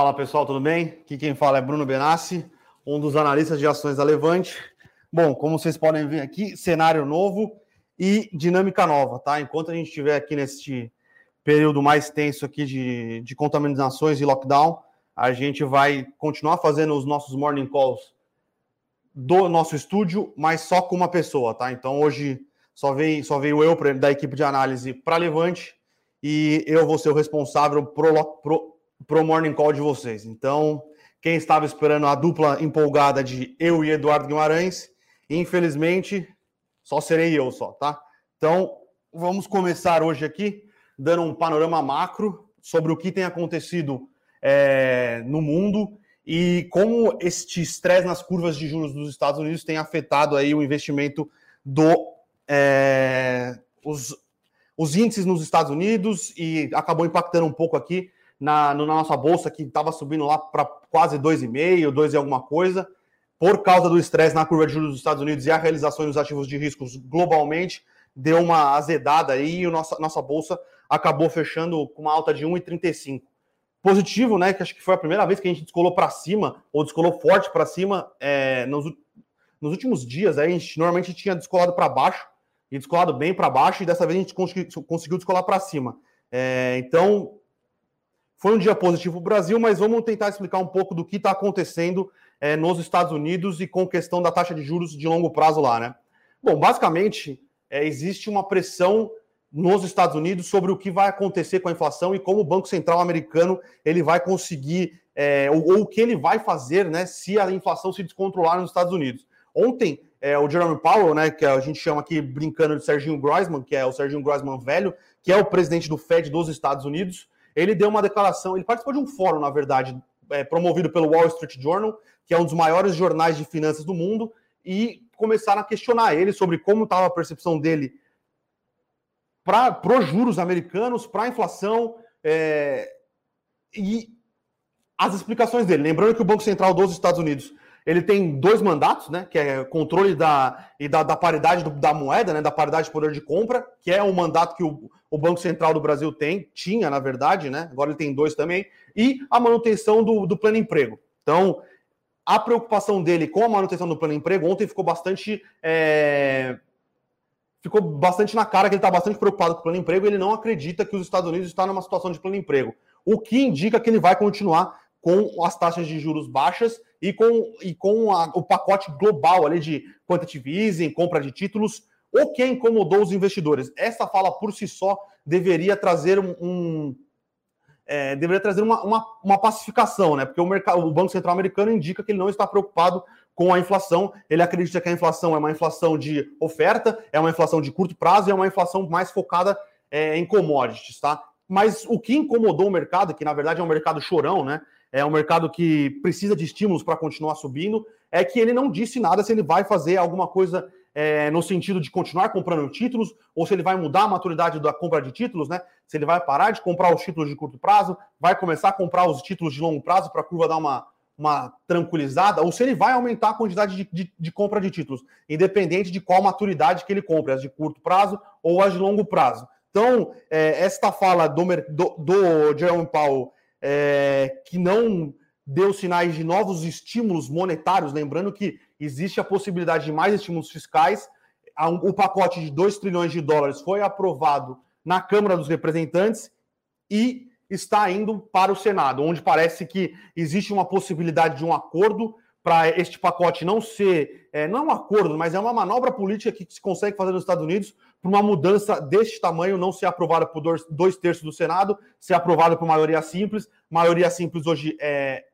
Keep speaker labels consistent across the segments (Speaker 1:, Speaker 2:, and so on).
Speaker 1: Fala pessoal, tudo bem? Aqui quem fala é Bruno Benassi, um dos analistas de ações da Levante. Bom, como vocês podem ver aqui, cenário novo e dinâmica nova, tá? Enquanto a gente estiver aqui neste período mais tenso aqui de, de contaminações e lockdown, a gente vai continuar fazendo os nossos morning calls do nosso estúdio, mas só com uma pessoa, tá? Então hoje só veio, só veio eu da equipe de análise para Levante e eu vou ser o responsável pro, pro, pro morning call de vocês. Então, quem estava esperando a dupla empolgada de eu e Eduardo Guimarães, infelizmente, só serei eu só, tá? Então, vamos começar hoje aqui dando um panorama macro sobre o que tem acontecido é, no mundo e como este estresse nas curvas de juros dos Estados Unidos tem afetado aí o investimento do é, os, os índices nos Estados Unidos e acabou impactando um pouco aqui na, na nossa bolsa, que estava subindo lá para quase 2,5, 2 e alguma coisa, por causa do estresse na curva de juros dos Estados Unidos e a realização dos ativos de riscos globalmente, deu uma azedada aí e a nossa, nossa bolsa acabou fechando com uma alta de 1,35. Positivo, né? Que acho que foi a primeira vez que a gente descolou para cima, ou descolou forte para cima é, nos, nos últimos dias. Aí a gente normalmente tinha descolado para baixo e descolado bem para baixo, e dessa vez a gente conseguiu, descolar para cima. É, então, foi um dia positivo para o Brasil, mas vamos tentar explicar um pouco do que está acontecendo é, nos Estados Unidos e com questão da taxa de juros de longo prazo lá, né? Bom, basicamente, é, existe uma pressão nos Estados Unidos sobre o que vai acontecer com a inflação e como o Banco Central americano ele vai conseguir, é, ou, ou, o que ele vai fazer né, se a inflação se descontrolar nos Estados Unidos. Ontem, é, o Jerome Powell, né, que a gente chama aqui brincando de Serginho Groisman, que é o Serginho Groisman velho, que é o presidente do Fed dos Estados Unidos, ele deu uma declaração, ele participou de um fórum, na verdade, é, promovido pelo Wall Street Journal, que é um dos maiores jornais de finanças do mundo, e começaram a questionar ele sobre como estava a percepção dele para os juros americanos, para a inflação, é, e as explicações dele. Lembrando que o Banco Central dos Estados Unidos ele tem dois mandatos, né? Que é controle da, e da, da paridade do, da moeda, né? Da paridade de poder de compra, que é um mandato que o, o Banco Central do Brasil tem, tinha, na verdade, né? Agora ele tem dois também, e a manutenção do, do plano emprego. Então, a preocupação dele com a manutenção do plano emprego ontem ficou bastante. É... Ficou bastante na cara que ele está bastante preocupado com o plano emprego. Ele não acredita que os Estados Unidos estão numa situação de plano emprego. O que indica que ele vai continuar com as taxas de juros baixas e com, e com a, o pacote global ali de quantitative easing, compra de títulos, o que incomodou os investidores. Essa fala por si só deveria trazer um, um é, deveria trazer uma, uma, uma, pacificação, né? Porque o, mercado, o Banco Central americano indica que ele não está preocupado com a inflação. Ele acredita que a inflação é uma inflação de oferta, é uma inflação de curto prazo e é uma inflação mais focada é, em commodities, tá? Mas o que incomodou o mercado, que na verdade é um mercado chorão, né? é um mercado que precisa de estímulos para continuar subindo, é que ele não disse nada se ele vai fazer alguma coisa é, no sentido de continuar comprando títulos, ou se ele vai mudar a maturidade da compra de títulos, né? Se ele vai parar de comprar os títulos de curto prazo, vai começar a comprar os títulos de longo prazo para a curva dar uma, uma tranquilizada, ou se ele vai aumentar a quantidade de, de, de, compra de títulos, independente de qual maturidade que ele compre, as de curto prazo ou as de longo prazo. Então, é, esta fala do, do, do Jerome Powell é, que não deu sinais de novos estímulos monetários, lembrando que existe a possibilidade de mais estímulos fiscais. O pacote de 2 trilhões de dólares foi aprovado na Câmara dos Representantes e está indo para o Senado, onde parece que existe uma possibilidade de um acordo para este pacote não ser, é, não é um acordo, mas é uma manobra política que se consegue fazer nos Estados Unidos para uma mudança deste tamanho não ser aprovada por dois, dois terços do Senado, ser aprovada por maioria simples. Maioria simples hoje é,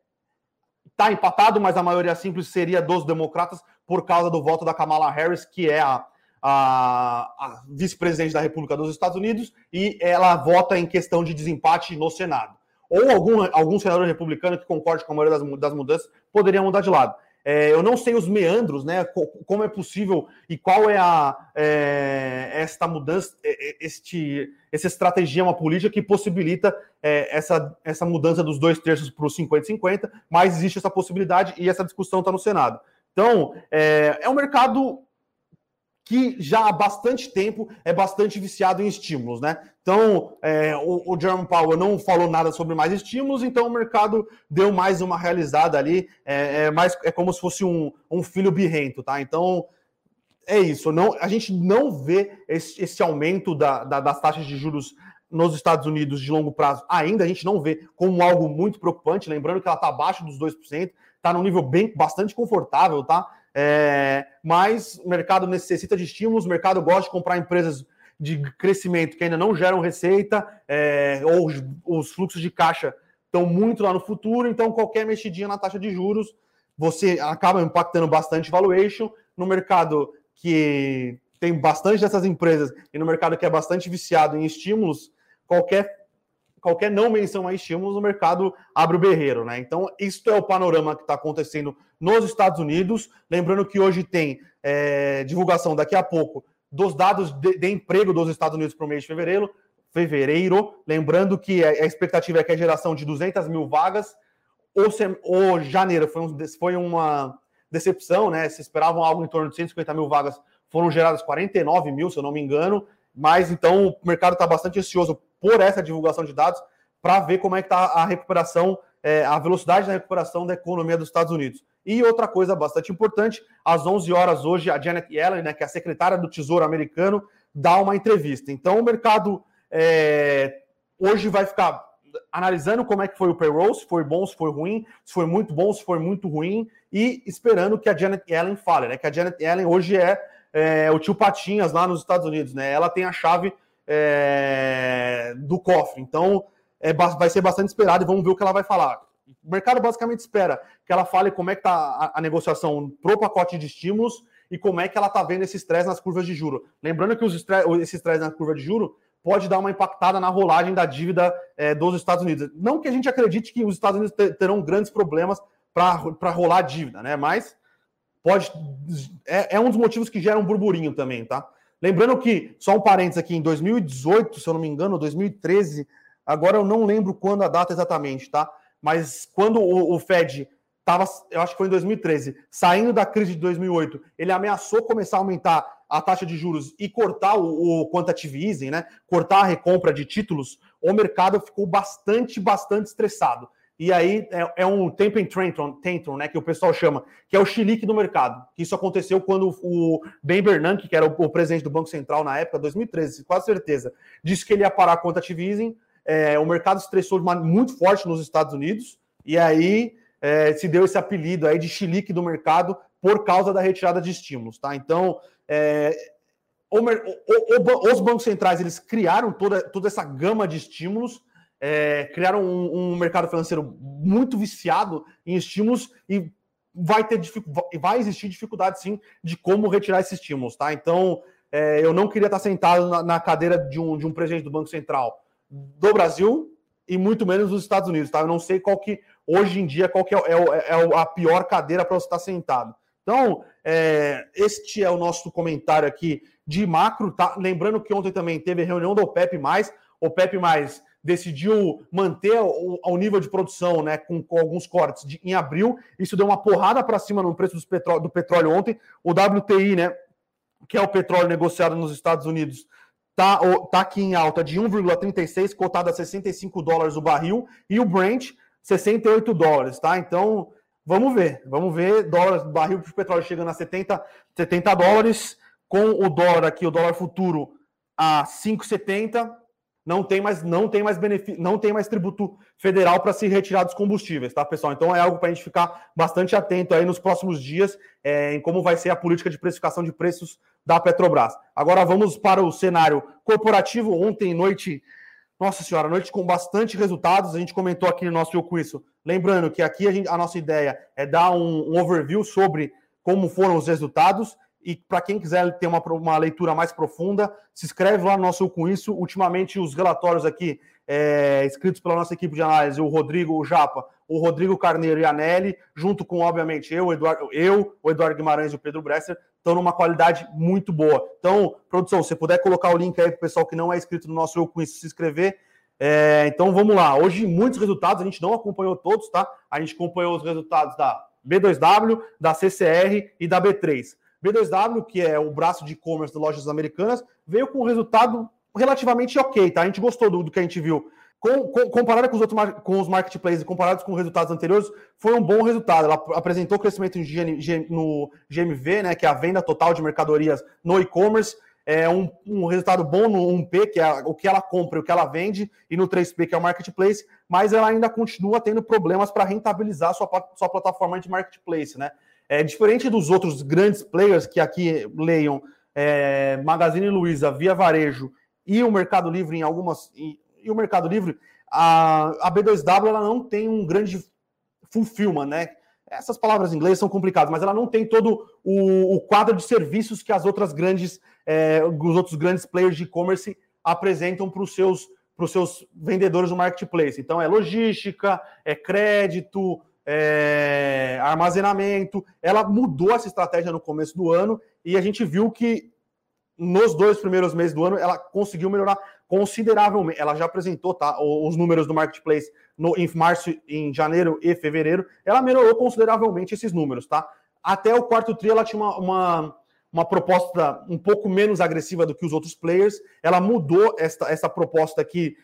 Speaker 1: tá empatado, mas a maioria simples seria dos democratas por causa do voto da Kamala Harris, que é a, a, a vice-presidente da República dos Estados Unidos, e ela vota em questão de desempate no Senado ou algum, algum senador republicano que concorde com a maioria das, das mudanças poderia mudar de lado. É, eu não sei os meandros, né? Como é possível e qual é a é, esta mudança, este, essa estratagema política que possibilita é, essa, essa mudança dos dois terços para os 50-50, mas existe essa possibilidade e essa discussão está no Senado. Então, é, é um mercado que já há bastante tempo é bastante viciado em estímulos, né? Então, é, o, o Jerome Powell não falou nada sobre mais estímulos, então o mercado deu mais uma realizada ali, é, é mais, é como se fosse um, um filho birrento, tá? Então, é isso. Não, a gente não vê esse, esse aumento da, da, das taxas de juros nos Estados Unidos de longo prazo ainda, a gente não vê como algo muito preocupante, lembrando que ela está abaixo dos 2%, está num nível bem bastante confortável, tá? É, mas o mercado necessita de estímulos, o mercado gosta de comprar empresas de crescimento que ainda não geram receita, é, ou os, os, fluxos de caixa estão muito lá no futuro, então qualquer mexidinha na taxa de juros, você acaba impactando bastante valuation no mercado que tem bastante dessas empresas e no mercado que é bastante viciado em estímulos, qualquer qualquer não menção a estímulos, o mercado abre o berreiro, né? Então, isso é o panorama que está acontecendo nos Estados Unidos. Lembrando que hoje tem é, divulgação daqui a pouco dos dados de, de emprego dos Estados Unidos para o mês de fevereiro. Fevereiro, lembrando que a, a expectativa é que a geração de 200 mil vagas, ou, ou janeiro foi, um, foi uma decepção, né? Se esperavam algo em torno de 150 mil vagas, foram geradas 49 mil, se eu não me engano. Mas então o mercado está bastante ansioso por essa divulgação de dados para ver como é que está a recuperação, é, a velocidade da recuperação da economia dos Estados Unidos. E outra coisa bastante importante, às 11 horas hoje, a Janet Yellen, né, que é a secretária do Tesouro americano, dá uma entrevista. Então, o mercado é, hoje vai ficar analisando como é que foi o payroll, se foi bom, se foi ruim, se foi muito bom, se foi muito ruim, e esperando que a Janet Yellen fale, né? Que a Janet Yellen hoje é, é o tio Patinhas lá nos Estados Unidos, né? Ela tem a chave é, do cofre. Então, é, vai ser bastante esperado e vamos ver o que ela vai falar. O mercado basicamente espera que ela fale como é que está a, a, negociação pro pacote de estímulos e como é que ela está vendo esse estresse nas curvas de juro. Lembrando que os estresse, esse estresse na curva de juro pode dar uma impactada na rolagem da dívida é, dos Estados Unidos. Não que a gente acredite que os Estados Unidos terão grandes problemas para rolar a dívida, né? Mas pode é, é, um dos motivos que gera um burburinho também, tá? Lembrando que, só um parênteses aqui, em 2018, se eu não me engano, 2013, agora eu não lembro quando a data exatamente, tá? Mas quando o, o Fed estava, eu acho que foi em 2013, saindo da crise de 2008, ele ameaçou começar a aumentar a taxa de juros e cortar o, o quantitative easing, né? Cortar a recompra de títulos, o mercado ficou bastante, bastante estressado. E aí é, é um tempo em tantrum, né, que o pessoal chama, que é o chilique do mercado. Isso aconteceu quando o Ben Bernanke, que era o, o, presidente do Banco Central na época, 2013, quase certeza, disse que ele ia parar a quantitative easing. É, o mercado estressou de uma, muito forte nos Estados Unidos e aí é, se deu esse apelido aí de chilique do mercado por causa da retirada de estímulos, tá? Então, é, o, o, os bancos centrais eles criaram toda, toda essa gama de estímulos é, criaram um, um, mercado financeiro muito viciado em estímulos e vai ter vai existir dificuldade sim de como retirar esses estímulos, tá? Então é, eu não queria estar sentado na, na, cadeira de um, de um presidente do Banco Central do Brasil e muito menos dos Estados Unidos, tá? Eu não sei qual que hoje em dia qual que é, é, é a pior cadeira para você estar sentado. Então, é, este é o nosso comentário aqui de macro, tá? Lembrando que ontem também teve reunião do OPEP+, OPEP+, decidiu manter o, o nível de produção né, com, com alguns cortes de, em abril. Isso deu uma porrada para cima no preço petróleo, do petróleo ontem. O WTI, né, que é o petróleo negociado nos Estados Unidos, tá, tá aqui em alta de 1,36, cotado a 65 dólares o barril, e o Brent, 68 dólares, tá? Então, vamos ver, vamos ver, dólares, barril de petróleo chegando a 70, 70 dólares, com o dólar aqui, o dólar futuro a 5,70, não tem mais, não tem mais benefício, não tem mais tributo federal para se retirar dos combustíveis, tá, pessoal? Então é algo para a gente ficar bastante atento aí nos próximos dias é, em como vai ser a política de precificação de preços da Petrobras. Agora vamos para o cenário corporativo. Ontem noite, nossa senhora, noite com bastante resultados. A gente comentou aqui no nosso com isso. Lembrando que aqui a, gente, a nossa ideia é dar um, um overview sobre como foram os resultados e para quem quiser ter uma, uma leitura mais profunda, se inscreve lá no nosso com isso. Ultimamente, os relatórios aqui, é, escritos pela nossa equipe de análise, o Rodrigo, o Japa, o Rodrigo Carneiro e a Nelly, junto com, obviamente, eu, Eduardo, eu o Eduardo Guimarães e o Pedro Bresser, estão numa qualidade muito boa. Então, produção, se puder colocar o link aí para o pessoal que não é inscrito no nosso Eu Com Isso se inscrever. É, então, vamos lá. Hoje, muitos resultados, a gente não acompanhou todos, tá? A gente acompanhou os resultados da B2W, da CCR e da B3. B2W, que é o braço de e-commerce das lojas americanas, veio com um resultado relativamente ok, tá? A gente gostou do, do que a gente viu. Com, com, comparado com os outros com os marketplaces, comparados com resultados anteriores, foi um bom resultado. Ela apresentou crescimento no GMV, né, que é a venda total de mercadorias no e-commerce, é um, um, resultado bom no 1P, que é o que ela compra e o que ela vende, e no 3P, que é o marketplace, mas ela ainda continua tendo problemas para rentabilizar sua, sua plataforma de marketplace, né? É diferente dos outros grandes players que aqui leiam é, Magazine Luiza, Via Varejo e o Mercado Livre em algumas. E, e o Mercado Livre, a, a B2W ela não tem um grande fulfillment, né? Essas palavras em inglês são complicadas, mas ela não tem todo o, o quadro de serviços que as outras grandes, é, os outros grandes players de e-commerce apresentam para os seus, seus vendedores no marketplace. Então, é logística, é crédito, é, armazenamento. Ela mudou essa estratégia no começo do ano e a gente viu que nos dois primeiros meses do ano ela conseguiu melhorar consideravelmente. Ela já apresentou tá, os números do marketplace no, em março, em janeiro e fevereiro. Ela melhorou consideravelmente esses números, tá? Até o quarto tri ela tinha uma, uma, uma proposta um pouco menos agressiva do que os outros players. Ela mudou esta, essa proposta aqui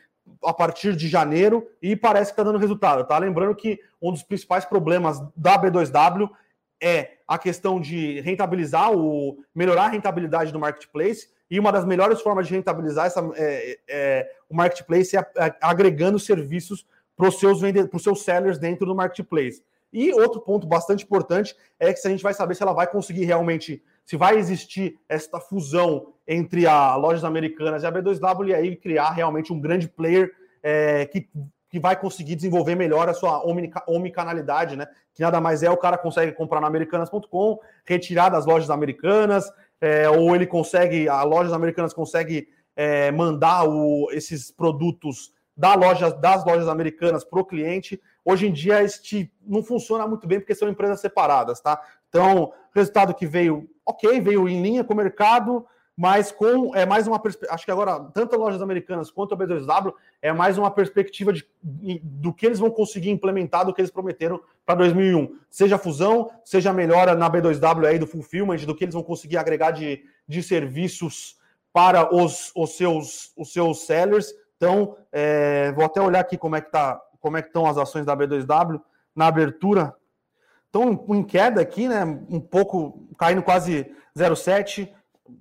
Speaker 1: a partir de janeiro e parece que está dando resultado, tá? Lembrando que um dos principais problemas da B2W é a questão de rentabilizar, o melhorar a rentabilidade do marketplace. E uma das melhores formas de rentabilizar essa, é, é, o marketplace é, é agregando serviços para os seus, seus sellers dentro do marketplace. E outro ponto bastante importante é que se a gente vai saber se ela vai conseguir realmente, se vai existir esta fusão entre a Lojas Americanas e a B2W e aí criar realmente um grande player é, que, que vai conseguir desenvolver melhor a sua omnicanalidade, né? Que nada mais é, o cara consegue comprar na americanas.com, retirar das lojas americanas, é, ou ele consegue, a lojas americanas consegue é, mandar o, esses produtos da loja, das lojas americanas para o cliente. Hoje em dia, este não funciona muito bem porque são empresas separadas, tá? Então, resultado que veio, ok, veio em linha com o mercado, mas com é mais uma perspectiva. Acho que agora, tanto as lojas americanas quanto a B2W é mais uma perspectiva de, do que eles vão conseguir implementar do que eles prometeram para 2001. Seja fusão, seja melhora na B2W aí do fulfillment, do que eles vão conseguir agregar de, de serviços para os, os, seus, os seus sellers. Então, é, vou até olhar aqui como é que tá, como é que estão as ações da B2W na abertura. Estão em queda aqui, né? Um pouco caindo quase 0,7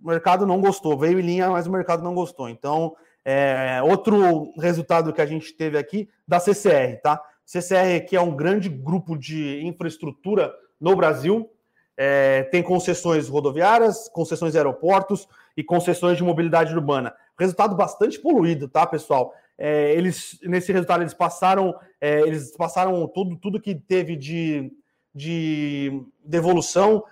Speaker 1: o mercado não gostou, veio em linha, mas o mercado não gostou. Então, é, outro resultado que a gente teve aqui da CCR, tá? CCR que é um grande grupo de infraestrutura no Brasil, é, tem concessões rodoviárias, concessões de aeroportos e concessões de mobilidade urbana. Resultado bastante poluído, tá, pessoal? É, eles nesse resultado eles passaram, é, eles passaram tudo, tudo que teve de, de devolução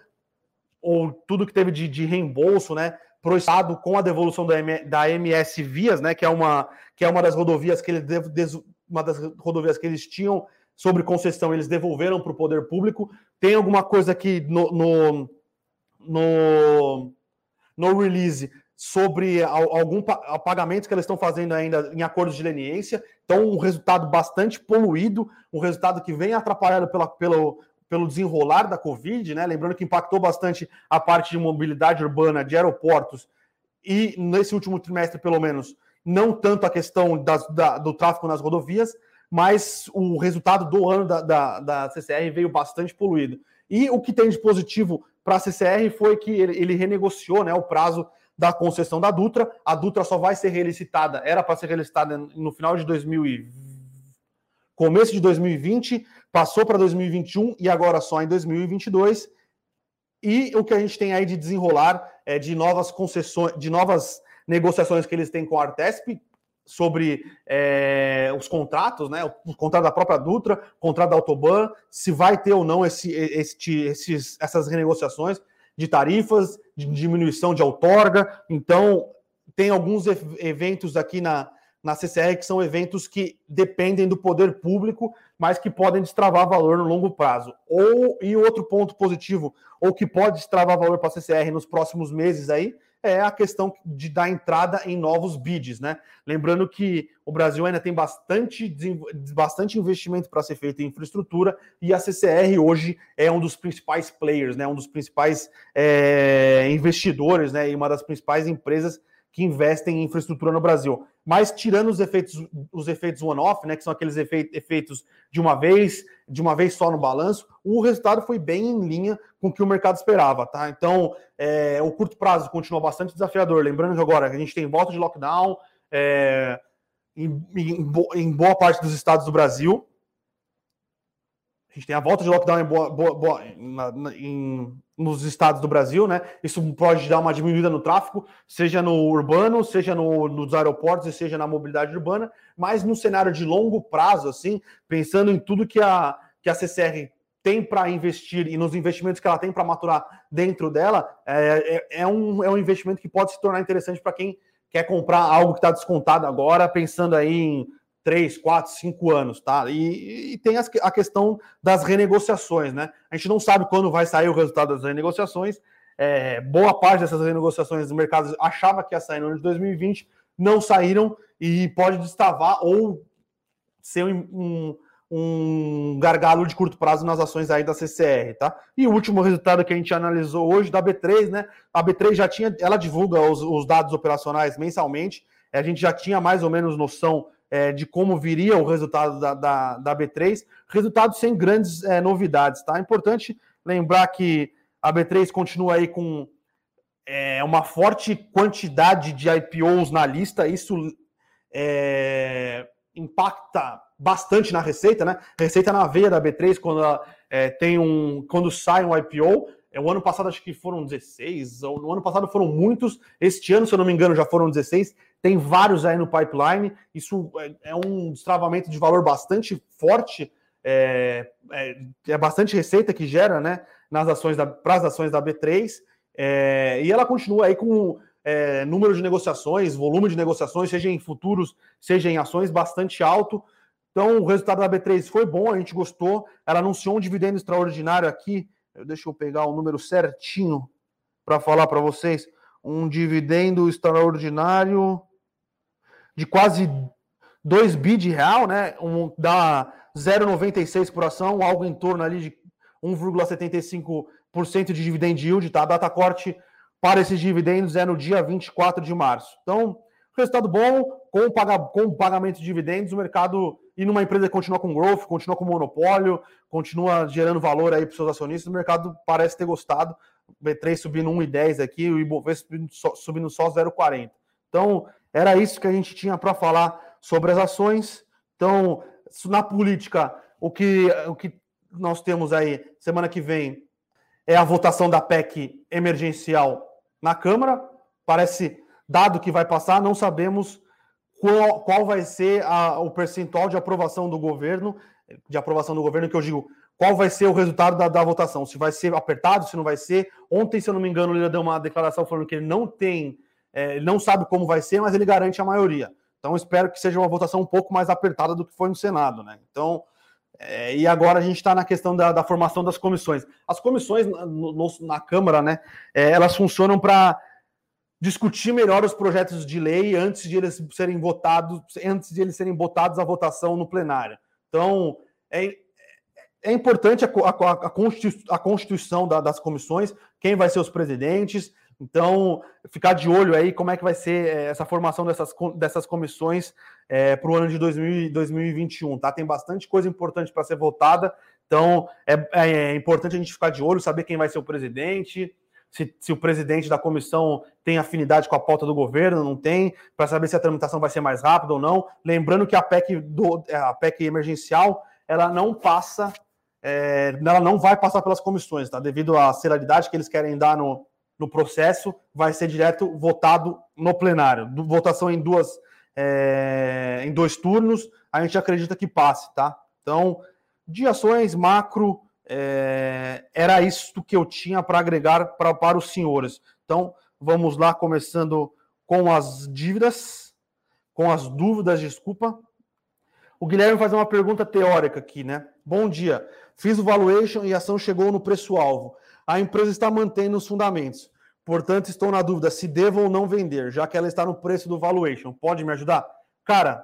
Speaker 1: ou tudo que teve de, de reembolso, né, para o Estado com a devolução da, M, da MS Vias, né, que é uma, que é uma das rodovias que eles uma das rodovias que eles tinham sobre concessão, eles devolveram para o poder público. Tem alguma coisa aqui no, no, no, no release sobre algum pagamento que eles estão fazendo ainda em acordos de leniência. Então, um resultado bastante poluído, um resultado que vem atrapalhado pela, pelo, pelo desenrolar da Covid, né? Lembrando que impactou bastante a parte de mobilidade urbana, de aeroportos, e nesse último trimestre, pelo menos, não tanto a questão das, da, do tráfego nas rodovias, mas o resultado do ano da, da, da, CCR veio bastante poluído. E o que tem de positivo para a CCR foi que ele, ele renegociou né, o prazo da concessão da Dutra. A Dutra só vai ser relicitada, era para ser relicitada no final de 2020 começo de 2020, passou para 2021 e agora só em 2022. E o que a gente tem aí de desenrolar é de novas concessões, de novas negociações que eles têm com a Artesp sobre é, os contratos, né? O contrato da própria Dutra, contrato da Autoban, se vai ter ou não esse, este, esses, essas renegociações de tarifas, de diminuição de outorga. Então, tem alguns eventos aqui na, na CCR, que são eventos que dependem do poder público, mas que podem destravar valor no longo prazo. Ou e outro ponto positivo, ou que pode destravar valor para a CCR nos próximos meses aí, é a questão de dar entrada em novos bids, né? Lembrando que o Brasil ainda tem bastante, bastante investimento para ser feito em infraestrutura e a CCR hoje é um dos principais players, né? Um dos principais é, investidores, né? E uma das principais empresas que investem em infraestrutura no Brasil. Mas tirando os efeitos, os efeitos one-off, né, que são aqueles efeitos de uma vez, de uma vez só no balanço, o resultado foi bem em linha com o que o mercado esperava, tá? Então, é, o curto prazo continua bastante desafiador. Lembrando que agora a gente tem volta de lockdown é, em, em, em boa parte dos estados do Brasil, a gente tem a volta de lockdown em boa, boa, boa na, na, em, nos estados do Brasil, né? Isso pode dar uma diminuída no tráfego, seja no urbano, seja no, nos aeroportos e seja na mobilidade urbana, mas no cenário de longo prazo, assim, pensando em tudo que a, que a CCR tem para investir e nos investimentos que ela tem para maturar dentro dela, é, é, é, um, é um investimento que pode se tornar interessante para quem quer comprar algo que está descontado agora, pensando aí em três, quatro, cinco anos, tá? E, e tem as, a questão das renegociações, né? A gente não sabe quando vai sair o resultado das renegociações. É, boa parte dessas renegociações do mercado achava que ia sair no ano de 2020, não saíram e pode destravar ou ser um, um, um gargalo de curto prazo nas ações aí da CCR, tá? E o último resultado que a gente analisou hoje da B3, né? A B3 já tinha, ela divulga os, os dados operacionais mensalmente, a gente já tinha mais ou menos noção é, de como viria o resultado da, da, da B3, resultado sem grandes é, novidades, tá? É importante lembrar que a B3 continua aí com é, uma forte quantidade de IPOs na lista, isso é, impacta bastante na receita, né? Receita na veia da B3 quando ela, é, tem um, quando sai um IPO. É, o ano passado acho que foram 16, ou no ano passado foram muitos. Este ano, se eu não me engano, já foram 16 tem vários aí no pipeline. Isso é, é um destravamento de valor bastante forte, é, é, é bastante receita que gera, né, nas ações da, para as ações da B3. É, e ela continua aí com é, número de negociações, volume de negociações, seja em futuros, seja em ações, bastante alto. Então, o resultado da B3 foi bom, a gente gostou. Ela anunciou um dividendo extraordinário aqui. Deixa eu pegar o número certinho para falar para vocês. Um dividendo extraordinário de quase 2 bi de real, né? Um, dá 0,96 por ação, algo em torno ali de 1,75% de dividend yield, tá? A data corte para esses dividendos é no dia 24 de março. Então, resultado bom, com o, paga, com pagamento de dividendos, o mercado e numa empresa que continua com growth, continua com monopólio, continua gerando valor aí para os seus acionistas, o mercado parece ter gostado. O B3 subindo 1,10 aqui, o Ibovespa subindo só 0,40. Então, era isso que a gente tinha para falar sobre as ações. Então, na política, o que, o que nós temos aí semana que vem é a votação da PEC emergencial na Câmara. Parece dado que vai passar, não sabemos qual, qual vai ser a, o percentual de aprovação do governo, de aprovação do governo, que eu digo, qual vai ser o resultado da, da votação, se vai ser apertado, se não vai ser. Ontem, se eu não me engano, ele deu uma declaração falando que ele não tem é, não sabe como vai ser, mas ele garante a maioria. Então, espero que seja uma votação um pouco mais apertada do que foi no Senado, né? Então, é, e agora a gente está na questão da, da, formação das comissões. As comissões no, no, na Câmara, né, é, elas funcionam para discutir melhor os projetos de lei antes de eles serem votados, antes de eles serem botados à votação no plenário. Então, é, é importante a, a, a constituição da, das comissões, quem vai ser os presidentes, então, ficar de olho aí como é que vai ser eh, essa formação dessas, dessas comissões é, para o ano de 2000, 2021, tá? Tem bastante coisa importante para ser votada, então é, é, é, importante a gente ficar de olho, saber quem vai ser o presidente, se, se o presidente da comissão tem afinidade com a pauta do governo, não tem, para saber se a tramitação vai ser mais rápida ou não. Lembrando que a PEC, do, a PEC emergencial, ela não passa, é, ela não vai passar pelas comissões, tá? Devido à celeridade que eles querem dar no, no processo, vai ser direto votado no plenário. Votação em duas é, em dois turnos, a gente acredita que passe, tá? Então, de ações macro, é, era isso que eu tinha para agregar pra, para os senhores. Então, vamos lá, começando com as dívidas, com as dúvidas, desculpa. O Guilherme faz uma pergunta teórica aqui, né? Bom dia. Fiz o valuation e a ação chegou no preço-alvo a empresa está mantendo os fundamentos. Portanto, estou na dúvida se devo ou não vender, já que ela está no preço do valuation. Pode me ajudar? Cara,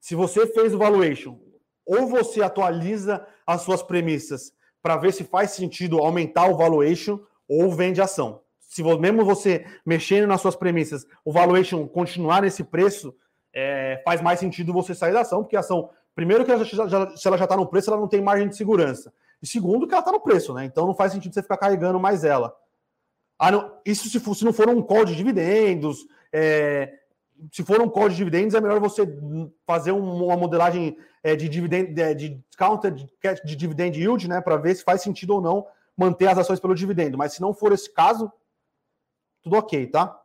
Speaker 1: se você fez o valuation, ou você atualiza as suas premissas para ver se faz sentido aumentar o valuation, ou vende ação. se mesmo você mexendo nas suas premissas, o valuation continuar nesse preço, é, faz mais sentido você sair da ação, porque a ação, primeiro que ela já, já, se ela já está no preço, ela não tem margem de segurança. E segundo, que ela está no preço, né? Então não faz sentido você ficar carregando mais ela. Ah, não, isso se, for, se não for um call de dividendos, é, se for um call de dividendos, é melhor você fazer uma modelagem é, de dividend, é, de counter de, de dividend yield, né, para ver se faz sentido ou não manter as ações pelo dividendo. Mas se não for esse caso, tudo ok, tá?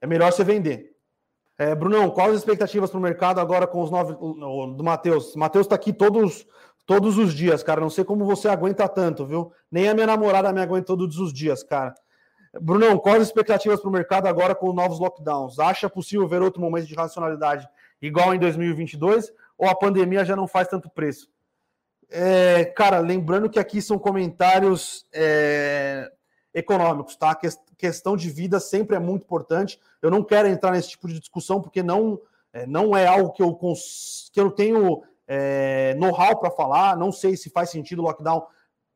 Speaker 1: É melhor você vender. É, Brunão, quais as expectativas para o mercado agora com os nove do Matheus? Matheus está aqui todos todos os dias, cara. Não sei como você aguenta tanto, viu? Nem a minha namorada me aguenta todos os dias, cara. Brunão, quais as expectativas para o mercado agora com novos lockdowns? Acha possível ver outro momento de racionalidade igual em 2022 ou a pandemia já não faz tanto preço? É, cara, lembrando que aqui são comentários é, econômicos, tá? Que, questão de vida sempre é muito importante. Eu não quero entrar nesse tipo de discussão porque não é, não é algo que eu, que eu tenho é, know-how para falar. Não sei se faz sentido lockdown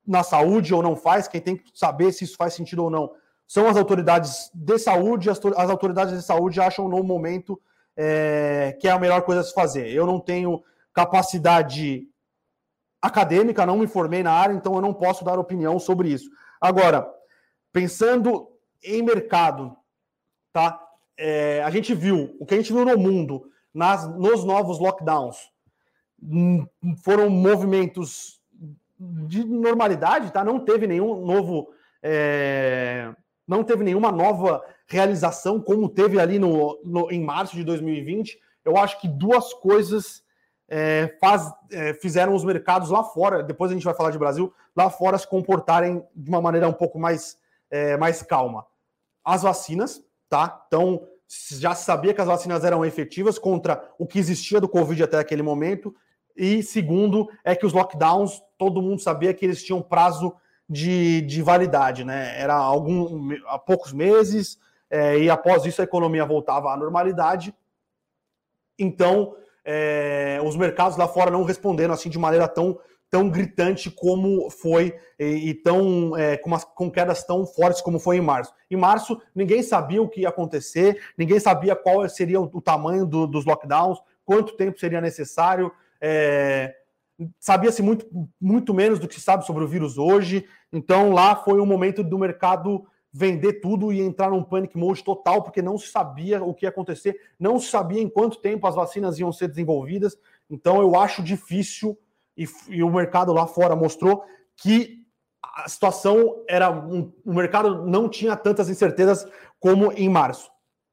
Speaker 1: na saúde ou não faz. Quem tem que saber se isso faz sentido ou não são as autoridades de saúde, as, as autoridades de saúde acham no momento é, que é a melhor coisa a se fazer. Eu não tenho capacidade acadêmica, não me formei na área, então eu não posso dar opinião sobre isso. Agora, pensando em mercado, tá? É, a gente viu o que a gente viu no mundo nas, nos novos lockdowns foram movimentos de normalidade, tá? Não teve nenhum novo é, não teve nenhuma nova realização como teve ali no, no em março de 2020. Eu acho que duas coisas é, faz, é, fizeram os mercados lá fora, depois a gente vai falar de Brasil, lá fora se comportarem de uma maneira um pouco mais, é, mais calma. As vacinas, tá? Então, já sabia que as vacinas eram efetivas contra o que existia do Covid até aquele momento. E segundo, é que os lockdowns, todo mundo sabia que eles tinham prazo de, de validade, né? Era algum, há poucos meses, é, e após isso a economia voltava à normalidade. Então, é, os mercados lá fora não responderam assim de maneira tão, tão gritante como foi, e, e tão é, com, umas, com quedas tão fortes como foi em março. Em março, ninguém sabia o que ia acontecer, ninguém sabia qual seria o, o tamanho do, dos lockdowns, quanto tempo seria necessário. É, sabia-se muito, muito menos do que se sabe sobre o vírus hoje. Então lá foi um momento do mercado vender tudo e entrar num panic mode total, porque não se sabia o que ia acontecer, não se sabia em quanto tempo as vacinas iam ser desenvolvidas. Então eu acho difícil, e, e o mercado lá fora mostrou que a situação era. Um, o mercado não tinha tantas incertezas como em março.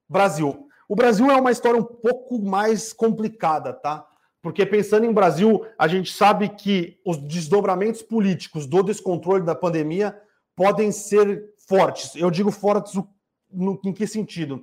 Speaker 1: Brasil. O Brasil é uma história um pouco mais complicada, tá? Porque pensando em Brasil, a gente sabe que os desdobramentos políticos do descontrole da pandemia podem ser fortes. Eu digo fortes no, em que sentido?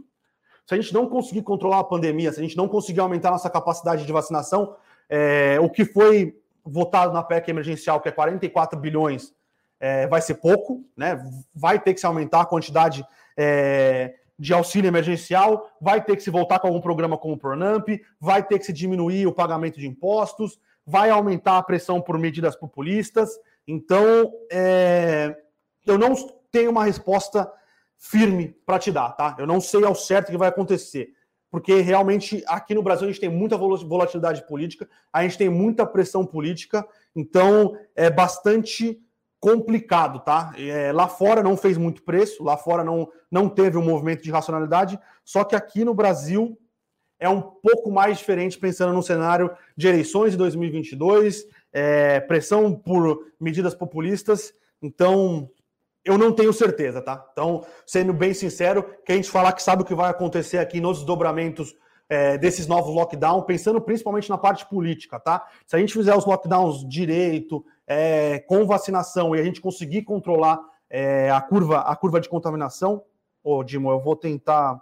Speaker 1: Se a gente não conseguir controlar a pandemia, se a gente não conseguir aumentar nossa capacidade de vacinação, é, o que foi votado na PEC emergencial, que é 44 bilhões, é, vai ser pouco, né? Vai ter que se aumentar a quantidade é, de auxílio emergencial, vai ter que se voltar com algum programa como o Pronamp, vai ter que se diminuir o pagamento de impostos, vai aumentar a pressão por medidas populistas. Então, é, eu não tenho uma resposta firme para te dar, tá? Eu não sei ao certo o que vai acontecer, porque realmente aqui no Brasil a gente tem muita volatilidade política, a gente tem muita pressão política, então é bastante complicado, tá? É, lá fora não fez muito preço, lá fora não, não teve um movimento de racionalidade, só que aqui no Brasil é um pouco mais diferente, pensando no cenário de eleições de 2022, é, pressão por medidas populistas, então eu não tenho certeza, tá? Então, sendo bem sincero, que a gente falar que sabe o que vai acontecer aqui nos desdobramentos é, desses novos lockdowns, pensando principalmente na parte política, tá? Se a gente fizer os lockdowns direito, é, com vacinação e a gente conseguir controlar é, a curva a curva de contaminação, ô Dimo, eu vou tentar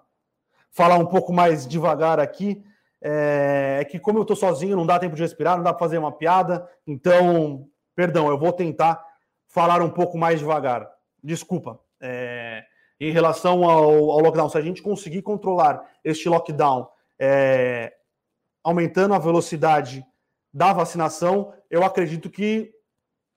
Speaker 1: falar um pouco mais devagar aqui. É, é que como eu estou sozinho, não dá tempo de respirar, não dá para fazer uma piada. Então, perdão, eu vou tentar falar um pouco mais devagar. Desculpa. É, em relação ao, ao, lockdown, se a gente conseguir controlar este lockdown, é, aumentando a velocidade da vacinação, eu acredito que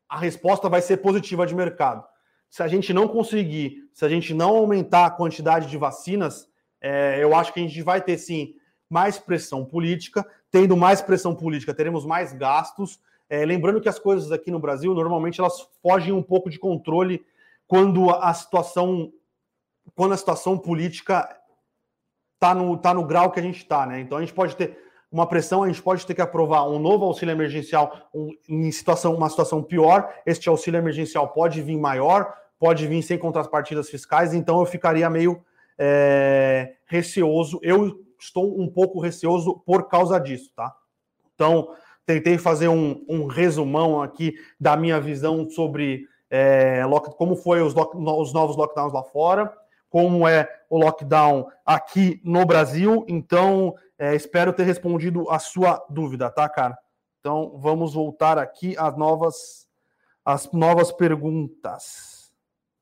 Speaker 1: a resposta vai ser positiva de mercado. se a gente não conseguir, se a gente não aumentar a quantidade de vacinas, é, eu acho que a gente vai ter sim mais pressão política. Tendo mais pressão política, teremos mais gastos. É, lembrando que as coisas aqui no Brasil normalmente elas fogem um pouco de controle quando a situação quando a situação política está no, tá no grau que a gente está, né? Então a gente pode ter uma pressão, a gente pode ter que aprovar um novo auxílio emergencial um, em situação, uma situação pior. Este auxílio emergencial pode vir maior, pode vir sem contrapartidas fiscais, então eu ficaria meio é, receoso. Eu estou um pouco receoso por causa disso, tá? Então, tentei fazer um, um resumão aqui da minha visão sobre é, como foi os, os novos lockdowns lá fora como é o lockdown aqui no Brasil. Então, é, espero ter respondido a sua dúvida, tá, cara? Então, vamos voltar aqui às novas, às novas perguntas.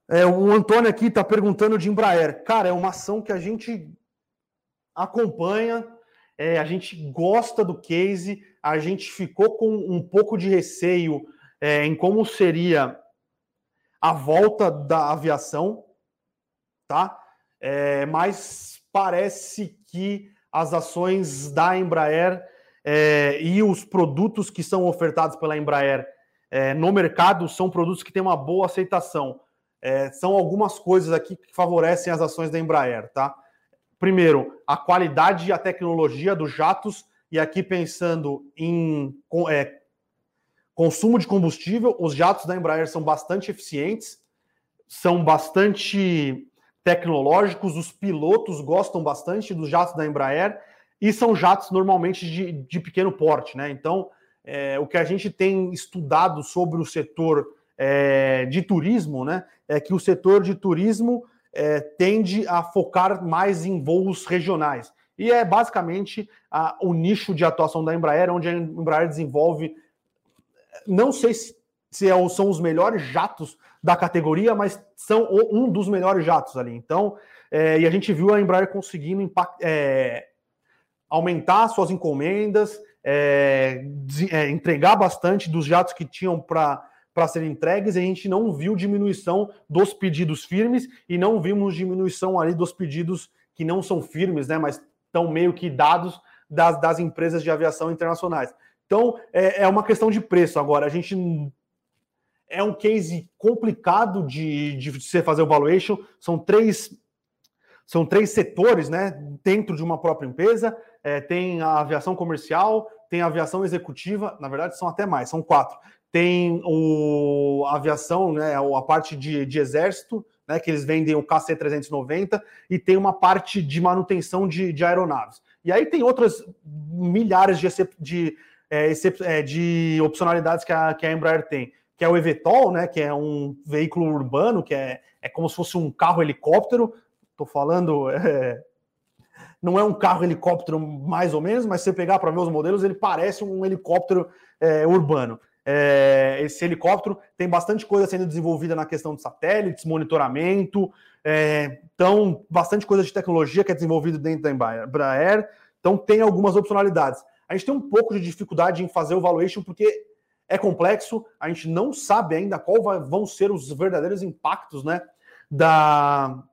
Speaker 1: É, o Antônio aqui está perguntando de Embraer. Cara, é uma ação que a gente acompanha, é, a gente gosta do case, a gente ficou com um pouco de receio é, em como seria a volta da aviação, tá? É, mas parece que as ações da Embraer é, e os produtos que são ofertados pela Embraer é, no mercado são produtos que têm uma boa aceitação. É, são algumas coisas aqui que favorecem as ações da Embraer, tá? Primeiro, a qualidade e a tecnologia dos jatos, e aqui pensando em é, consumo de combustível, os jatos da Embraer são bastante eficientes, são bastante tecnológicos, os pilotos gostam bastante dos jatos da Embraer e são jatos normalmente de, de pequeno porte, né? Então, é, o que a gente tem estudado sobre o setor é, de turismo, né, é que o setor de turismo é, tende a focar mais em voos regionais. E é basicamente a, o nicho de atuação da Embraer, onde a Embraer desenvolve, não sei se, se é, são os melhores jatos da categoria, mas são um dos melhores jatos ali. Então, é, e a gente viu a Embraer conseguindo impact, é, aumentar suas encomendas, é, é, entregar bastante dos jatos que tinham para para serem entregues, a gente não viu diminuição dos pedidos firmes e não vimos diminuição ali dos pedidos que não são firmes, né, mas estão meio que dados das, das empresas de aviação internacionais. Então, é, é uma questão de preço. Agora, a gente é um case complicado de, de você fazer o valuation. São três, são três setores né, dentro de uma própria empresa. É, tem a aviação comercial, tem a aviação executiva, na verdade são até mais, são quatro. Tem o, a aviação, né, a parte de, de exército, né, que eles vendem o KC-390, e tem uma parte de manutenção de, de aeronaves. E aí tem outras milhares de, de, é, é, de opcionalidades que a, que a Embraer tem que é o Evetol, né, que é um veículo urbano, que é, é como se fosse um carro helicóptero. Estou falando, é, não é um carro helicóptero mais ou menos, mas se você pegar para ver os modelos, ele parece um helicóptero é, urbano. É, esse helicóptero tem bastante coisa sendo desenvolvida na questão de satélites, monitoramento, é, então bastante coisa de tecnologia que é desenvolvida dentro da Embraer. Então tem algumas opcionalidades. A gente tem um pouco de dificuldade em fazer o valuation porque é complexo, a gente não sabe ainda qual vão ser os verdadeiros impactos né, da,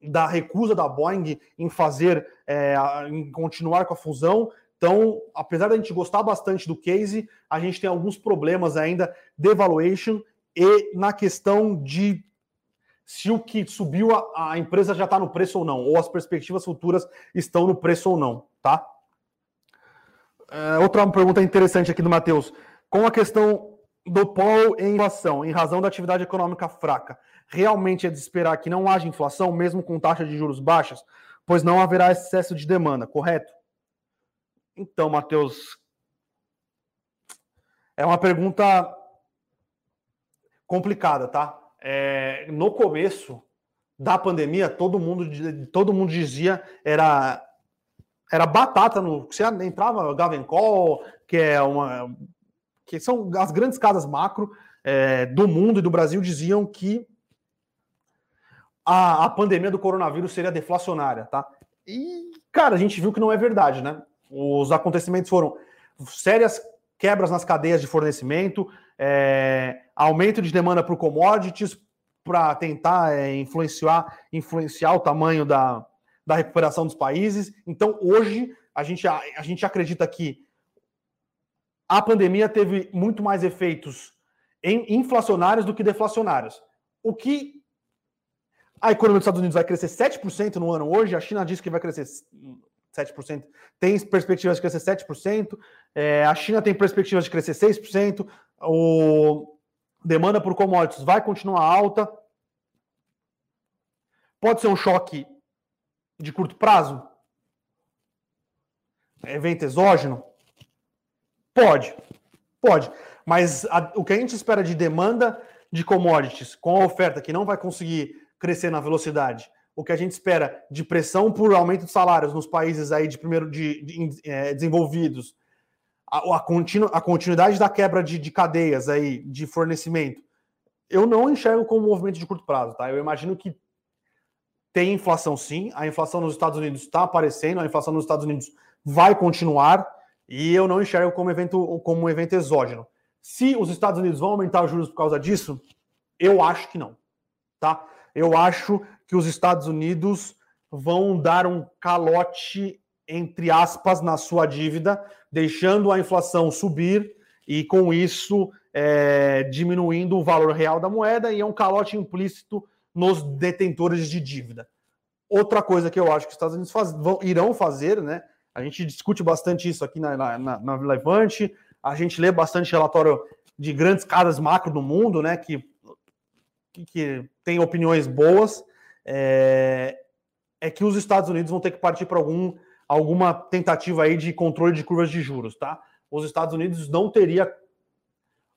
Speaker 1: da recusa da Boeing em fazer, é, em continuar com a fusão. Então, apesar da gente gostar bastante do case, a gente tem alguns problemas ainda de valuation e na questão de se o que subiu a, a empresa já está no preço ou não, ou as perspectivas futuras estão no preço ou não, tá? É, outra pergunta interessante aqui do Matheus com a questão do polo em inflação, em razão da atividade econômica fraca, realmente é de esperar que não haja inflação, mesmo com taxa de juros baixas, pois não haverá excesso de demanda, correto? Então, Matheus, é uma pergunta complicada, tá? É, no começo da pandemia, todo mundo, todo mundo dizia era era batata no. Você entrava Gavencol, que é uma que são as grandes casas macro é, do mundo e do Brasil, diziam que a, a pandemia do coronavírus seria deflacionária, tá? E, cara, a gente viu que não é verdade, né? Os acontecimentos foram sérias quebras nas cadeias de fornecimento, é, aumento de demanda por commodities, para tentar é, influenciar, influenciar o tamanho da, da recuperação dos países. Então, hoje, a gente, a, a gente acredita que a pandemia teve muito mais efeitos inflacionários do que deflacionários. O que a economia dos Estados Unidos vai crescer 7% no ano hoje, a China diz que vai crescer 7%, tem perspectivas de crescer 7%, é, a China tem perspectivas de crescer 6%, o demanda por commodities vai continuar alta. Pode ser um choque de curto prazo? Evento exógeno? Pode, pode. Mas a, o que a gente espera de demanda de commodities com a oferta que não vai conseguir crescer na velocidade, o que a gente espera de pressão por aumento de salários nos países aí de primeiro de, de é, desenvolvidos, a, a, continu, a, continuidade da quebra de, de, cadeias aí de fornecimento, eu não enxergo como um movimento de curto prazo, tá? Eu imagino que tem inflação sim, a inflação nos Estados Unidos está aparecendo, a inflação nos Estados Unidos vai continuar e eu não enxergo como evento como um evento exógeno. Se os Estados Unidos vão aumentar os juros por causa disso, eu acho que não, tá? Eu acho que os Estados Unidos vão dar um calote entre aspas na sua dívida, deixando a inflação subir e com isso é, diminuindo o valor real da moeda e é um calote implícito nos detentores de dívida. Outra coisa que eu acho que os Estados Unidos faz, vão, irão fazer, né? A gente discute bastante isso aqui na, na, na Levante, a gente lê bastante relatório de grandes casas macro do mundo, né? Que, que, que tem opiniões boas. É, é que os Estados Unidos vão ter que partir para algum, alguma tentativa aí de controle de curvas de juros, tá? Os Estados Unidos não teria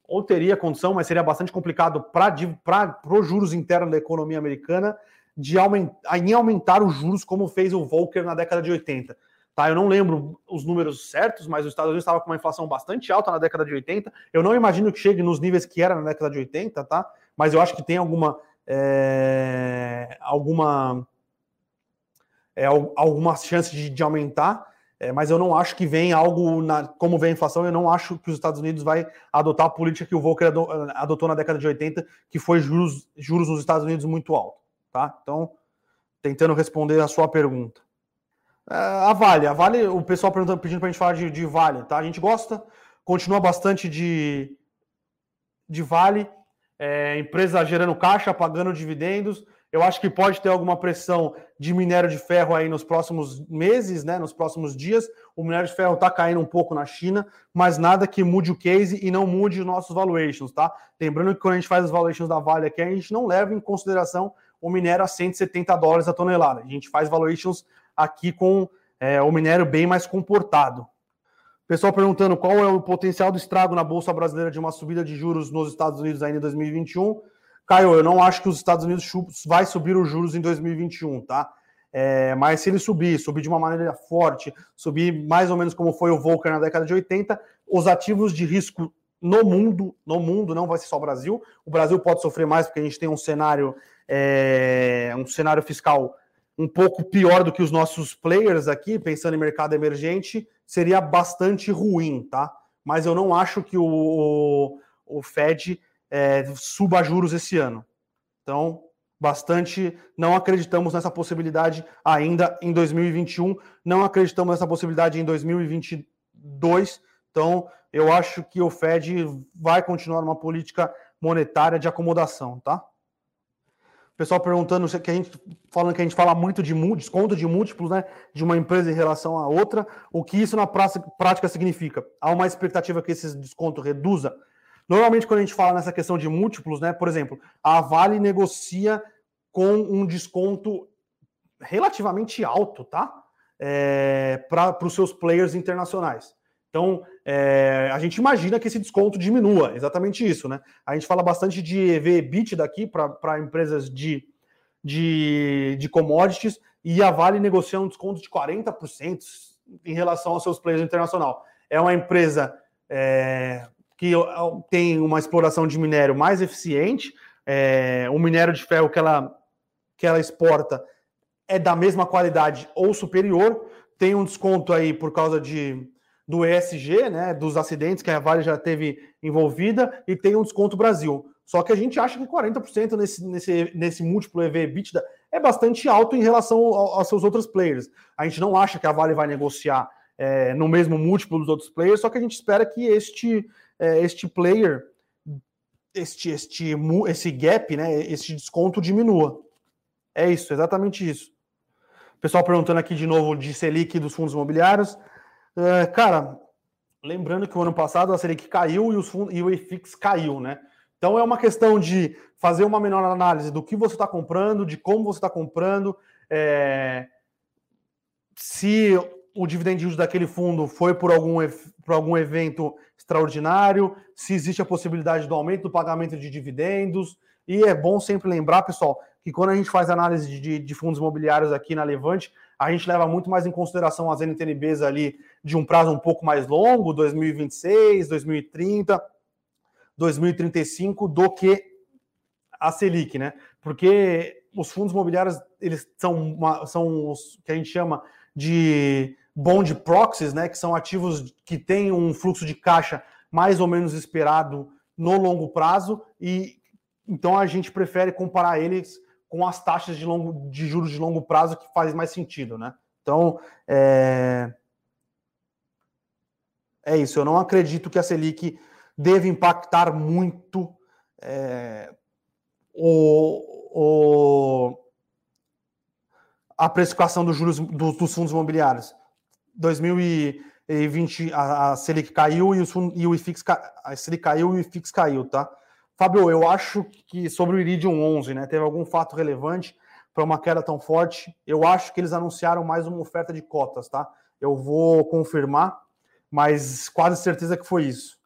Speaker 1: ou teria condição, mas seria bastante complicado para os juros internos da economia americana de aumentar, em aumentar os juros como fez o Volcker na década de 80. Tá, eu não lembro os números certos, mas os Estados Unidos estava com uma inflação bastante alta na década de 80. Eu não imagino que chegue nos níveis que era na década de 80, tá? Mas eu acho que tem alguma é, alguma é, alguma chance de, de aumentar. É, mas eu não acho que vem algo na, como vem a inflação, eu não acho que os Estados Unidos vai adotar a política que o Volcker adotou na década de 80, que foi juros, juros nos Estados Unidos muito alto. Tá? Então, tentando responder a sua pergunta. É, a Vale, a Vale, o pessoal perguntando, pedindo para a gente falar de, de, Vale, tá? A gente gosta, continua bastante de, de Vale, é, empresa gerando caixa, pagando dividendos. Eu acho que pode ter alguma pressão de minério de ferro aí nos próximos meses, né? Nos próximos dias. O minério de ferro está caindo um pouco na China, mas nada que mude o case e não mude os nossos valuations, tá? Lembrando que quando a gente faz as valuations da Vale aqui, a gente não leva em consideração o minério a 170 dólares a tonelada. A gente faz valuations aqui com é, o minério bem mais comportado. Pessoal perguntando qual é o potencial do estrago na Bolsa Brasileira de uma subida de juros nos Estados Unidos ainda em 2021. Caio, eu não acho que os Estados Unidos vai subir os juros em 2021, tá? É, mas se ele subir, subir de uma maneira forte, subir mais ou menos como foi o Volcker na década de 80, os ativos de risco no mundo, no mundo, não vai ser só o Brasil. O Brasil pode sofrer mais porque a gente tem um cenário, é, um cenário fiscal um pouco pior do que os nossos players aqui, pensando em mercado emergente, seria bastante ruim, tá? Mas eu não acho que o, o Fed é, suba juros esse ano. Então, bastante. Não acreditamos nessa possibilidade ainda em 2021, não acreditamos nessa possibilidade em 2022. Então, eu acho que o Fed vai continuar uma política monetária de acomodação, tá? Pessoal perguntando que a gente falando que a gente fala muito de desconto de múltiplos, né, de uma empresa em relação à outra, o que isso na prática significa? Há uma expectativa que esse desconto reduza Normalmente, quando a gente fala nessa questão de múltiplos, né, por exemplo, a Vale negocia com um desconto relativamente alto, tá? É, para os seus players internacionais. Então, é, a gente imagina que esse desconto diminua, exatamente isso, né? A gente fala bastante de EV/EBIT daqui para empresas de, de, de commodities e a Vale negocia um desconto de 40% em relação aos seus players internacional. É uma empresa é, que tem uma exploração de minério mais eficiente, é, o minério de ferro que ela, que ela exporta é da mesma qualidade ou superior, tem um desconto aí por causa de, do ESG, né, dos acidentes que a Vale já teve envolvida, e tem um desconto Brasil. Só que a gente acha que 40% nesse, nesse, nesse múltiplo EV EBITDA é bastante alto em relação aos seus outros players. A gente não acha que a Vale vai negociar é, no mesmo múltiplo dos outros players, só que a gente espera que este, é, este player, este, este, esse gap, né, este desconto diminua. É isso, exatamente isso. Pessoal perguntando aqui de novo de Selic dos fundos imobiliários. É, cara, lembrando que o ano passado a Selic caiu e, os fundos, e o IFIX caiu, né? Então é uma questão de fazer uma menor análise do que você está comprando, de como você está comprando, é, se o dividend yield daquele fundo foi por algum, por algum evento extraordinário, se existe a possibilidade do aumento do pagamento de dividendos. E é bom sempre lembrar, pessoal, que quando a gente faz análise de, de fundos imobiliários aqui na Levante, a gente leva muito mais em consideração as NTNBs ali de um prazo um pouco mais longo, 2026, 2030, 2035, do que a Selic, né? Porque os fundos imobiliários, eles são, uma, são os que a gente chama de bond proxies, né? Que são ativos que têm um fluxo de caixa mais ou menos esperado no longo prazo e então a gente prefere comparar eles com as taxas de, longo, de juros de longo prazo que faz mais sentido, né? Então, é... é isso. Eu não acredito que a Selic deve impactar muito é... o, o... a precificação dos juros dos, dos fundos imobiliários. 2020 a, a Selic caiu e, os, e o IFIX a Selic caiu e o IFIX caiu, tá? Fábio, eu acho que sobre o Iridium 11, né, teve algum fato relevante para uma queda tão forte. Eu acho que eles anunciaram mais uma oferta de cotas, tá? Eu vou confirmar, mas quase certeza que foi isso.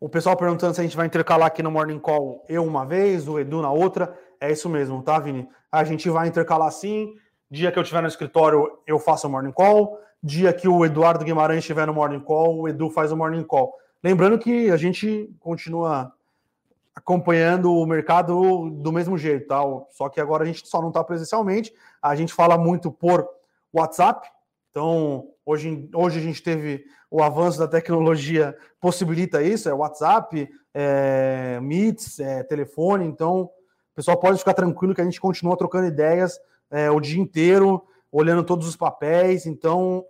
Speaker 1: O pessoal perguntando se a gente vai intercalar aqui no Morning Call eu uma vez, o Edu na outra. É isso mesmo, tá, Vini? A gente vai intercalar sim. Dia que eu estiver no escritório, eu faço o Morning Call. Dia que o Eduardo Guimarães estiver no Morning Call, o Edu faz o Morning Call. Lembrando que a gente continua acompanhando o mercado do mesmo jeito, tá? Só que agora a gente só não está presencialmente, a gente fala muito por WhatsApp. Então, hoje, hoje a gente teve o avanço da tecnologia possibilita isso, é WhatsApp, é, Meets, é, telefone. Então, o pessoal pode ficar tranquilo que a gente continua trocando ideias é, o dia inteiro, olhando todos os papéis. Então,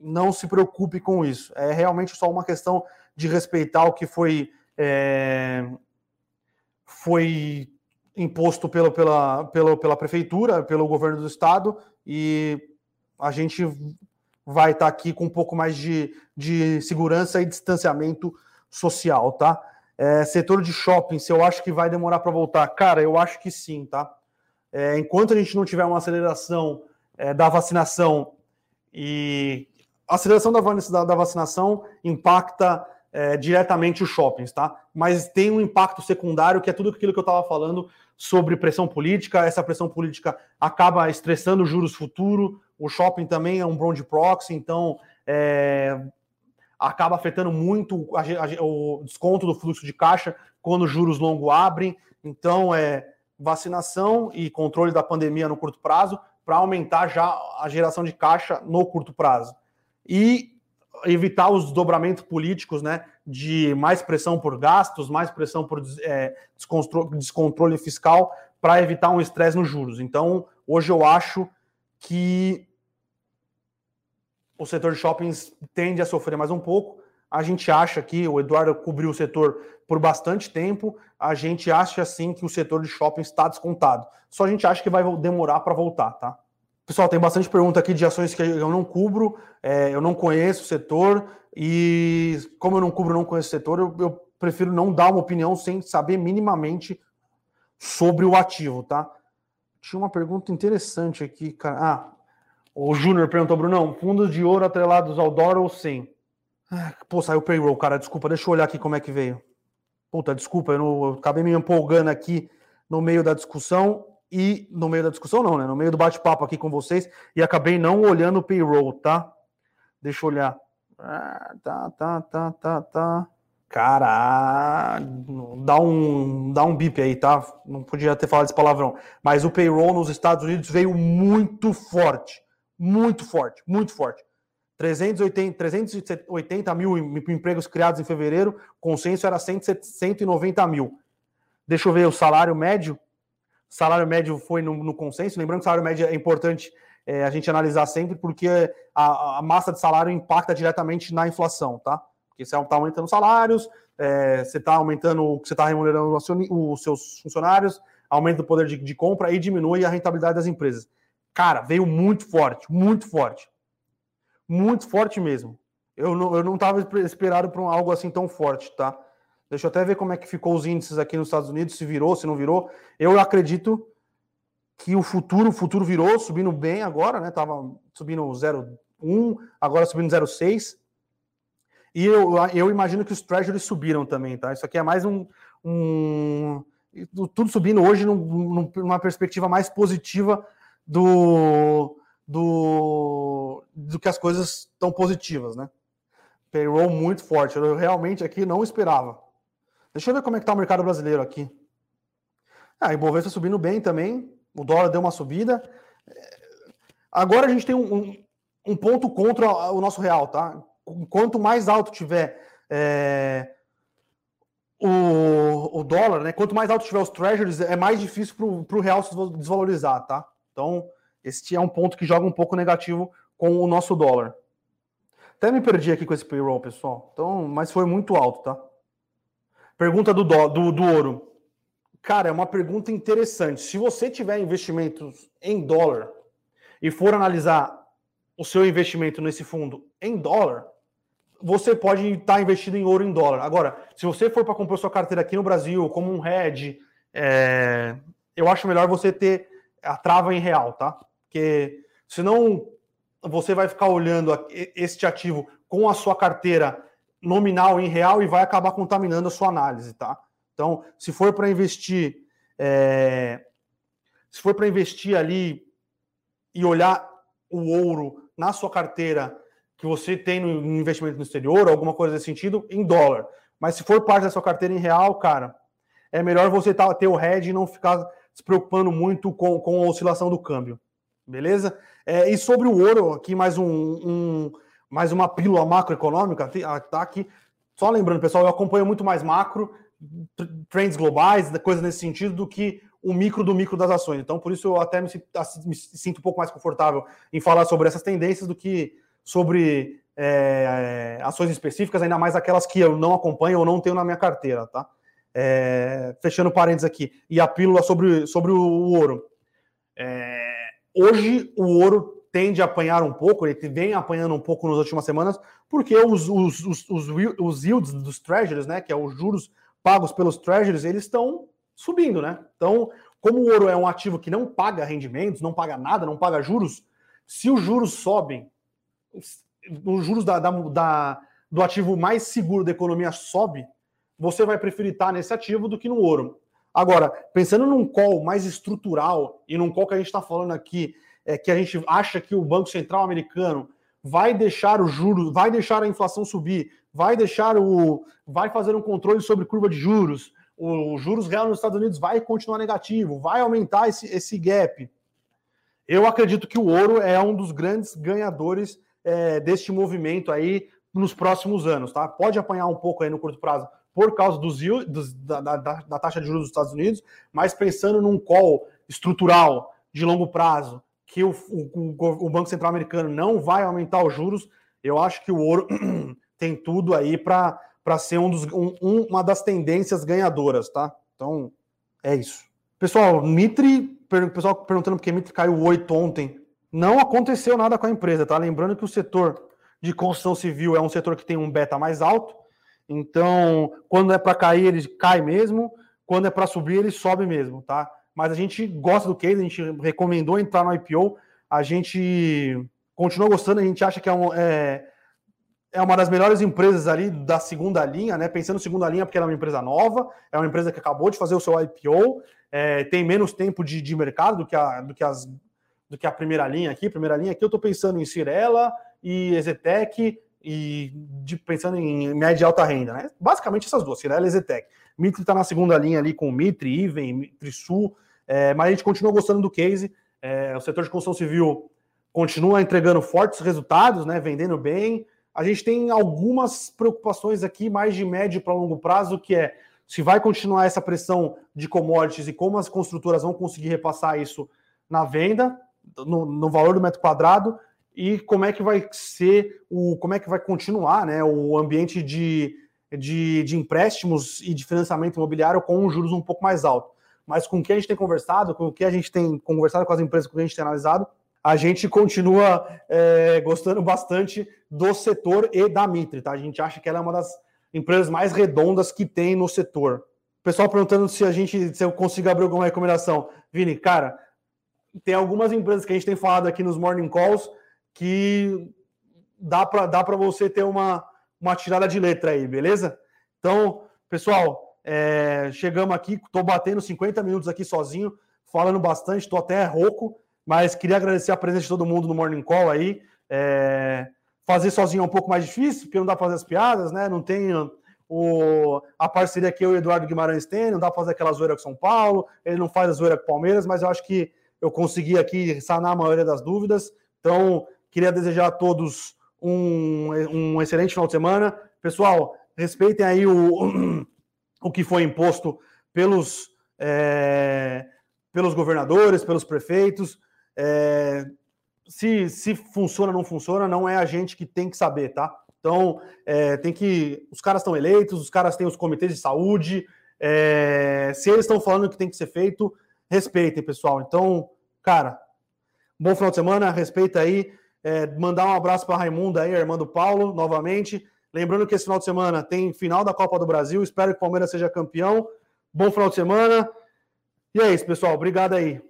Speaker 1: não se preocupe com isso. É realmente só uma questão de respeitar o que foi é, foi imposto pelo, pela, pela, pela prefeitura, pelo governo do estado, e a gente vai estar tá aqui com um pouco mais de, de segurança e distanciamento social, tá? É, setor de shopping, se eu acho que vai demorar para voltar, cara, eu acho que sim, tá? É, enquanto a gente não tiver uma aceleração é, da vacinação e a aceleração da, da vacinação impacta é, diretamente os shoppings, tá? Mas tem um impacto secundário, que é tudo aquilo que eu estava falando sobre pressão política. Essa pressão política acaba estressando os juros futuro. O shopping também é um bond proxy, então é, acaba afetando muito a, a, o desconto do fluxo de caixa quando os juros longos abrem. Então, é vacinação e controle da pandemia no curto prazo para aumentar já a geração de caixa no curto prazo. E evitar os dobramentos políticos, né? De mais pressão por gastos, mais pressão por é, descontrole fiscal, para evitar um estresse nos juros. Então, hoje eu acho que o setor de shoppings tende a sofrer mais um pouco. A gente acha que o Eduardo cobriu o setor por bastante tempo. A gente acha sim que o setor de shoppings está descontado. Só a gente acha que vai demorar para voltar, tá? Pessoal, tem bastante pergunta aqui de ações que eu não cubro, é, eu não conheço o setor, e como eu não cubro, não conheço o setor, eu, eu, prefiro não dar uma opinião sem saber minimamente sobre o ativo, tá? Tinha uma pergunta interessante aqui, cara. Ah, o Júnior perguntou, Brunão, fundos de ouro atrelados ao dólar ou sem? Ah, pô, saiu o payroll, cara, desculpa, deixa eu olhar aqui como é que veio. Puta, desculpa, eu, não, eu acabei me empolgando aqui no meio da discussão e no meio da discussão, não, né? No meio do bate-papo aqui com vocês, e acabei não olhando o payroll, tá? Deixa eu olhar. Ah, tá, tá, tá, tá, tá. Cara, dá um, dá um bip aí, tá? Não podia ter falado esse palavrão. Mas o payroll nos Estados Unidos veio muito forte. Muito forte, muito forte. 380, 380 mil empregos criados em fevereiro, consenso era 190 mil. Deixa eu ver o salário médio. Salário médio foi no, no consenso. Lembrando que o salário médio é importante é, a gente analisar sempre, porque a, a, massa de salário impacta diretamente na inflação, tá? Porque você está aumentando salários, é, você está aumentando, você está remunerando os seus funcionários, aumenta o poder de, de compra e diminui a rentabilidade das empresas. Cara, veio muito forte, muito forte. Muito forte mesmo. Eu não, eu não esperado por algo assim tão forte, tá? Deixa eu até ver como é que ficou os índices aqui nos Estados Unidos, se virou, se não virou. Eu acredito que o futuro, o futuro virou, subindo bem agora, né? Tava subindo 0,1, agora subindo 0,6. E eu, eu imagino que os treasuries subiram também, tá? Isso aqui é mais um, um tudo subindo hoje num, numa perspectiva mais positiva do, do, do que as coisas estão positivas, né? Payroll muito forte. Eu realmente aqui não esperava. Deixa eu ver como é que tá o mercado brasileiro aqui. Ah, Ibovespa subindo bem também. O dólar deu uma subida. Agora a gente tem um, um, um ponto contra o nosso real, tá? Quanto mais alto tiver é, o, o dólar, né? Quanto mais alto tiver os treasuries, é mais difícil para o real se desvalorizar, tá? Então, esse é um ponto que joga um pouco negativo com o nosso dólar. Até me perdi aqui com esse payroll, pessoal. Então, mas foi muito alto, tá? Pergunta do, do, do, do ouro. Cara, é uma pergunta interessante. Se você tiver investimentos em dólar e for analisar o seu investimento nesse fundo em dólar, você pode estar investido em ouro em dólar. Agora, se você for para comprar sua carteira aqui no Brasil, como um hedge, é... eu acho melhor você ter a trava em real, tá? Porque senão você vai ficar olhando este ativo com a sua carteira nominal em real e vai acabar contaminando a sua análise, tá? Então, se for para investir, é... se for para investir ali e olhar o ouro na sua carteira que você tem no investimento no exterior, alguma coisa desse sentido, em dólar. Mas se for parte da sua carteira em real, cara, é melhor você tá, ter o hedge e não ficar se preocupando muito com, com a oscilação do câmbio. Beleza? É, e sobre o ouro, aqui mais um, um mais uma pílula macroeconômica, ah, tá aqui. Só lembrando, pessoal, eu acompanho muito mais macro, trends globais, coisas nesse sentido, do que o micro do micro das ações. Então, por isso eu até me, me sinto um pouco mais confortável em falar sobre essas tendências do que sobre é, ações específicas, ainda mais aquelas que eu não acompanho ou não tenho na minha carteira, tá? É, fechando parênteses aqui. E a pílula sobre, sobre o ouro. É, hoje o ouro tende a apanhar um pouco, ele vem apanhando um pouco nas últimas semanas, porque os, os, os, os, os yields dos treasuries, né, que é os juros pagos pelos treasuries, eles estão subindo, né? Então, como o ouro é um ativo que não paga rendimentos, não paga nada, não paga juros, se os juros sobem os juros da, da, da, do ativo mais seguro da economia sobe, você vai preferir estar nesse ativo do que no ouro. Agora, pensando num call mais estrutural e num call que a gente está falando aqui, é que a gente acha que o Banco Central americano vai deixar o juros, vai deixar a inflação subir, vai deixar o. vai fazer um controle sobre curva de juros, o juros real nos Estados Unidos vai continuar negativo, vai aumentar esse, esse gap. Eu acredito que o ouro é um dos grandes ganhadores é, deste movimento aí nos próximos anos, tá? Pode apanhar um pouco aí no curto prazo por causa dos, dos da, da, da, taxa de juros dos Estados Unidos, mas pensando num call estrutural de longo prazo, que o, o, o Banco Central americano não vai aumentar os juros, eu acho que o ouro tem tudo aí para ser um dos, um, uma das tendências ganhadoras, tá? Então, é isso. Pessoal, Mitre, pessoal perguntando por que Mitre caiu 8 ontem. Não aconteceu nada com a empresa, tá? Lembrando que o setor de construção civil é um setor que tem um beta mais alto. Então, quando é para cair, ele cai mesmo. Quando é para subir, ele sobe mesmo, tá? Mas a gente gosta do case, a gente recomendou entrar no IPO. A gente continua gostando, a gente acha que é, um, é, é uma das melhores empresas ali da segunda linha, né? Pensando segunda linha, porque ela é uma empresa nova, é uma empresa que acabou de fazer o seu IPO, é, tem menos tempo de, de mercado do que, a, do que as do que a primeira linha aqui. Primeira linha aqui eu estou pensando em Cirela e Ezetec e de, pensando em média e alta renda, né? Basicamente essas duas, Cirela e Ezetec. Mitre está na segunda linha ali com Mitre, Iven, Sul, é, mas a gente continua gostando do case. É, o setor de construção civil continua entregando fortes resultados, né? Vendendo bem. A gente tem algumas preocupações aqui mais de médio para longo prazo, que é se vai continuar essa pressão de commodities e como as construtoras vão conseguir repassar isso na venda, no, no valor do metro quadrado, e como é que vai ser o como é que vai continuar né, o ambiente de, de, de empréstimos e de financiamento imobiliário com juros um pouco mais altos. Mas com o que a gente tem conversado, com o que a gente tem conversado com as empresas que a gente tem analisado, a gente continua é, gostando bastante do setor e da Mitre, tá? A gente acha que ela é uma das empresas mais redondas que tem no setor. Pessoal perguntando se a gente se eu consigo abrir alguma recomendação. Vini, cara, tem algumas empresas que a gente tem falado aqui nos morning calls que dá para dá você ter uma, uma tirada de letra aí, beleza? Então, pessoal, é, chegamos aqui, estou batendo 50 minutos aqui sozinho, falando bastante, estou até rouco, mas queria agradecer a presença de todo mundo no Morning Call aí. É, fazer sozinho é um pouco mais difícil, porque não dá para fazer as piadas, né? Não tem o, a parceria que eu e o Eduardo Guimarães tem, não dá para fazer aquela zoeira com São Paulo, ele não faz a zoeira com Palmeiras, mas eu acho que eu consegui aqui sanar a maioria das dúvidas. Então, Queria desejar a todos um, um excelente final de semana. Pessoal, respeitem aí o, o que foi imposto pelos, é, pelos governadores, pelos prefeitos. É, se, se funciona ou não funciona, não é a gente que tem que saber, tá? Então, é, tem que. Os caras estão eleitos, os caras têm os comitês de saúde. É, se eles estão falando que tem que ser feito, respeitem, pessoal. Então, cara, bom final de semana, respeita aí. É, mandar um abraço para Raimundo aí, a irmã do Paulo, novamente. Lembrando que esse final de semana tem final da Copa do Brasil. Espero que o Palmeiras seja campeão. Bom final de semana. E é isso, pessoal. Obrigado aí.